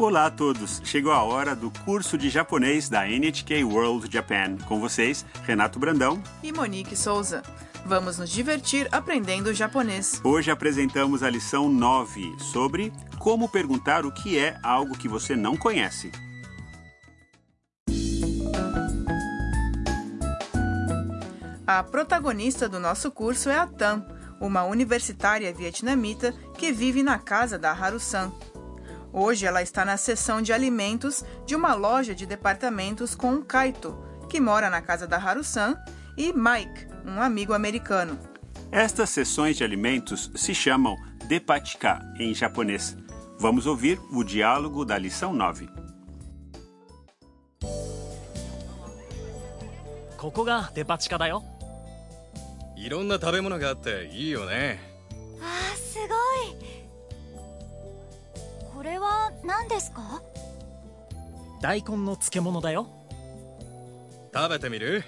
Olá a todos! Chegou a hora do curso de japonês da NHK World Japan. Com vocês, Renato Brandão. E Monique Souza. Vamos nos divertir aprendendo japonês. Hoje apresentamos a lição 9 sobre como perguntar o que é algo que você não conhece. A protagonista do nosso curso é a Tam, uma universitária vietnamita que vive na casa da Haru-san. Hoje ela está na seção de alimentos de uma loja de departamentos com o Kaito, que mora na casa da Haru-san, e Mike, um amigo americano. Estas sessões de alimentos se chamam depatika em japonês. Vamos ouvir o diálogo da lição 9. ここがデパ地下だよいろんな食べ物があっていいよね これは何ですか大根の漬物だよ食べてみる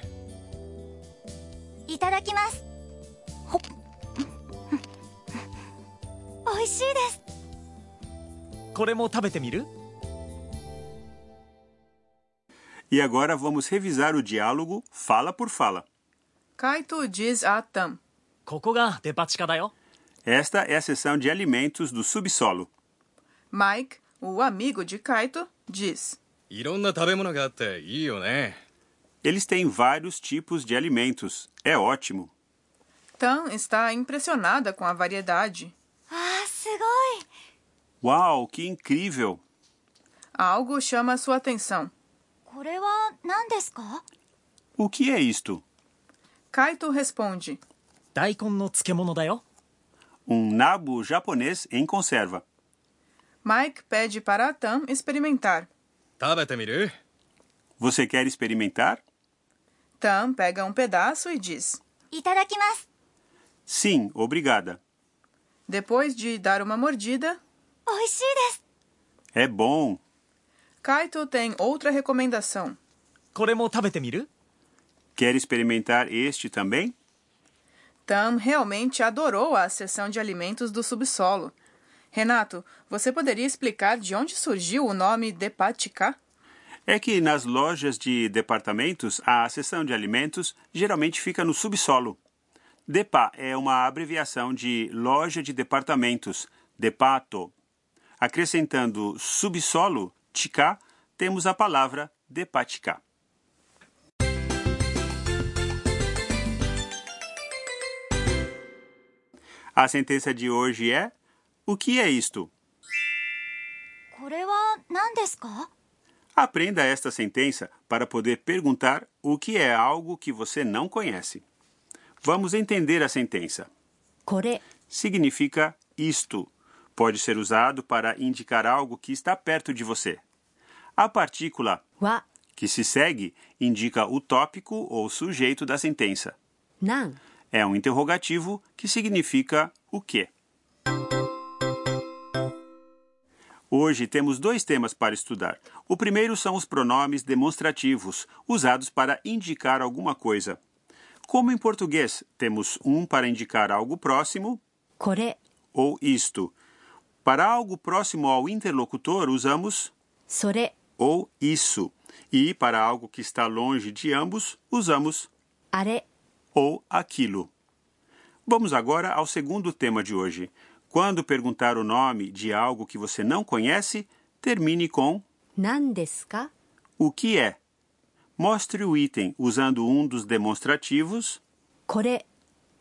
いただきますほっ美味しいですこれも食べてみる E agora vamos revisar o diálogo fala por fala. Kaito diz a Tam. ここがデパ地下だよ Esta é a seção de alimentos do subsolo. Mike, o amigo de Kaito, diz: Eles têm vários tipos de alimentos. É ótimo. Tan está impressionada com a variedade. Ah, Uau, que incrível! Algo chama sua atenção. O que é isto? Kaito responde: Um nabo japonês em conserva. Mike pede para a Tam experimentar. Você quer experimentar? Tam pega um pedaço e diz: Itadakimasu. Sim, obrigada. Depois de dar uma mordida, Oishii. É bom. Kaito tem outra recomendação. Quer experimentar este também? Tam realmente adorou a seção de alimentos do subsolo. Renato, você poderia explicar de onde surgiu o nome Depatica? É que nas lojas de departamentos, a seção de alimentos geralmente fica no subsolo. DEPA é uma abreviação de loja de departamentos, DEPATO. Acrescentando subsolo, tika, temos a palavra depatica. A sentença de hoje é: o que é isto? Aprenda esta sentença para poder perguntar o que é algo que você não conhece. Vamos entender a sentença. Kore significa isto. Pode ser usado para indicar algo que está perto de você. A partícula wa que se segue indica o tópico ou sujeito da sentença. Nan é um interrogativo que significa o que. Hoje temos dois temas para estudar. O primeiro são os pronomes demonstrativos, usados para indicar alguma coisa. Como em português, temos um para indicar algo próximo これ ou isto. Para algo próximo ao interlocutor, usamos それ ou isso. E para algo que está longe de ambos, usamos あれ ou aquilo. Vamos agora ao segundo tema de hoje. Quando perguntar o nome de algo que você não conhece, termine com 何ですか o que é. Mostre o item usando um dos demonstrativos. これ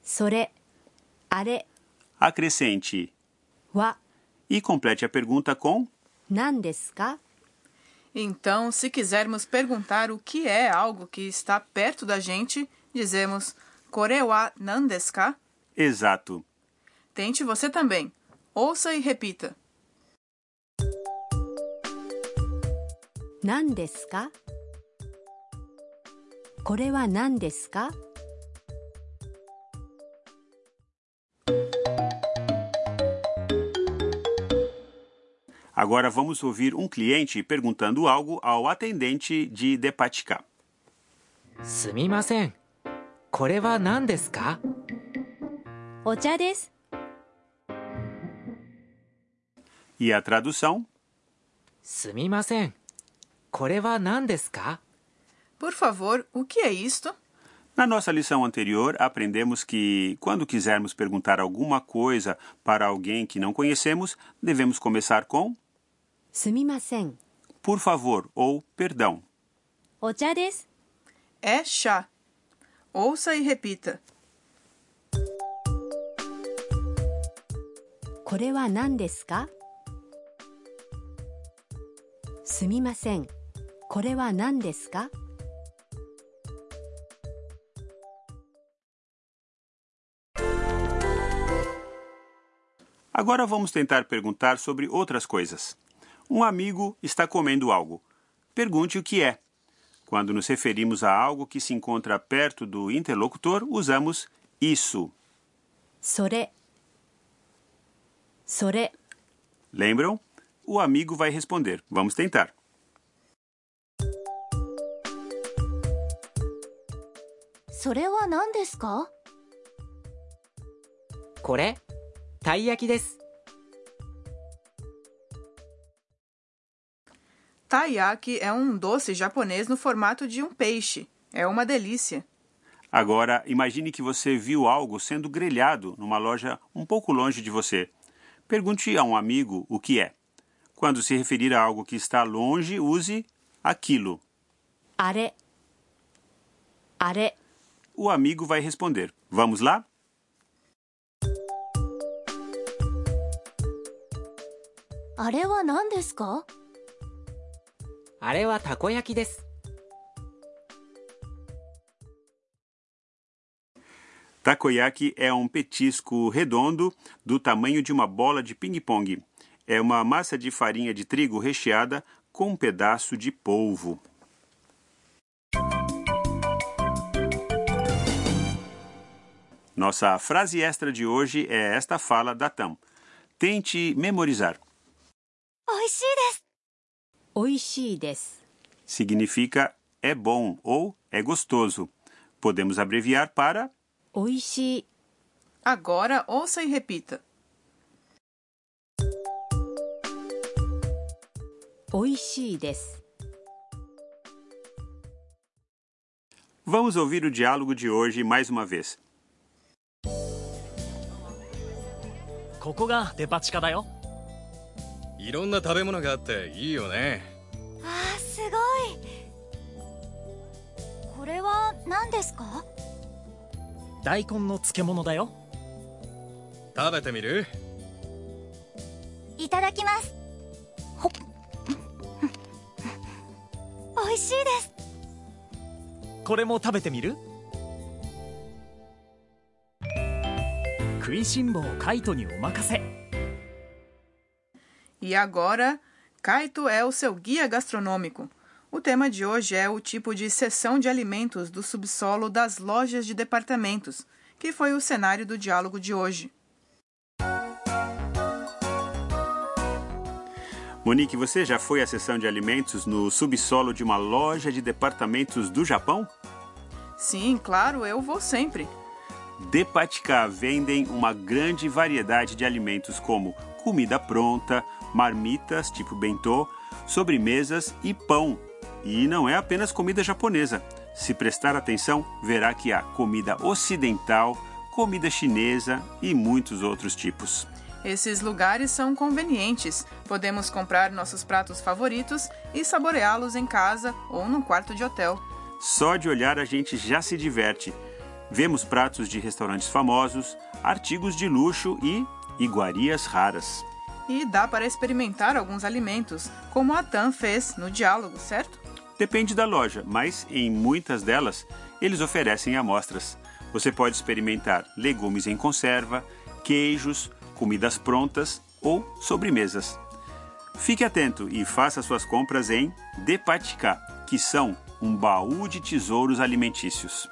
それあれ Acrescente は e complete a pergunta com 何ですか Então, se quisermos perguntar o que é algo que está perto da gente, dizemos Kore wa nan desu ka? exato. Tente você também. Ouça e repita. 何ですかこれは何ですか Agora vamos ouvir um cliente perguntando algo ao atendente de Depatica. すみませんこれは何ですかお茶です E a tradução? すみませんこれは何ですか Por favor, o que é isto? Na nossa lição anterior, aprendemos que, quando quisermos perguntar alguma coisa para alguém que não conhecemos, devemos começar com すみません por favor ou perdão. お茶です É chá. Ouça e repita. これは何ですか すみませんこれは何ですか Agora vamos tentar perguntar sobre outras coisas. Um amigo está comendo algo. Pergunte o que é. Quando nos referimos a algo que se encontra perto do interlocutor, usamos isso. それそれ Lembram? o amigo vai responder: Vamos tentar. Taiyaki é um doce japonês no formato de um peixe. É uma delícia. Agora, imagine que você viu algo sendo grelhado numa loja um pouco longe de você. Pergunte a um amigo o que é. Quando se referir a algo que está longe, use aquilo. Are. Are. O amigo vai responder. Vamos lá? Are wa nan desu ka? Are wa takoyaki desu. Takoyaki é um petisco redondo do tamanho de uma bola de ping-pong é uma massa de farinha de trigo recheada com um pedaço de polvo. Nossa frase extra de hoje é esta fala da TAM. Tente memorizar. Significa é bom ou é gostoso. Podemos abreviar para Agora ouça e repita. おいしいです。Vamos ouvir o diálogo de hoje mais uma vez. ここがデパ地下だよ。いろんな食べ物があっていいよね。あーすごい。これは何ですか？大根の漬物だよ。食べてみる？いただきます おいしいですこれも食べてみる食いしん坊カイトにお任せ E agora, Kaito é o seu guia gastronômico. O tema de hoje é o tipo de seção de alimentos do subsolo das lojas de departamentos, que foi o cenário do diálogo de hoje. Monique, você já foi à seção de alimentos no subsolo de uma loja de departamentos do Japão? Sim, claro, eu vou sempre. Depatica vendem uma grande variedade de alimentos como comida pronta, marmitas tipo bentô, sobremesas e pão. E não é apenas comida japonesa. Se prestar atenção, verá que há comida ocidental, comida chinesa e muitos outros tipos. Esses lugares são convenientes. Podemos comprar nossos pratos favoritos e saboreá-los em casa ou num quarto de hotel. Só de olhar a gente já se diverte. Vemos pratos de restaurantes famosos, artigos de luxo e iguarias raras. E dá para experimentar alguns alimentos, como a Tan fez no diálogo, certo? Depende da loja, mas em muitas delas eles oferecem amostras. Você pode experimentar legumes em conserva, queijos, comidas prontas ou sobremesas. Fique atento e faça suas compras em Depaticá, que são um baú de tesouros alimentícios.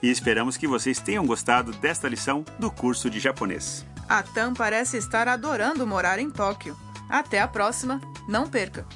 E esperamos que vocês tenham gostado desta lição do curso de japonês. A Tan parece estar adorando morar em Tóquio. Até a próxima, não perca!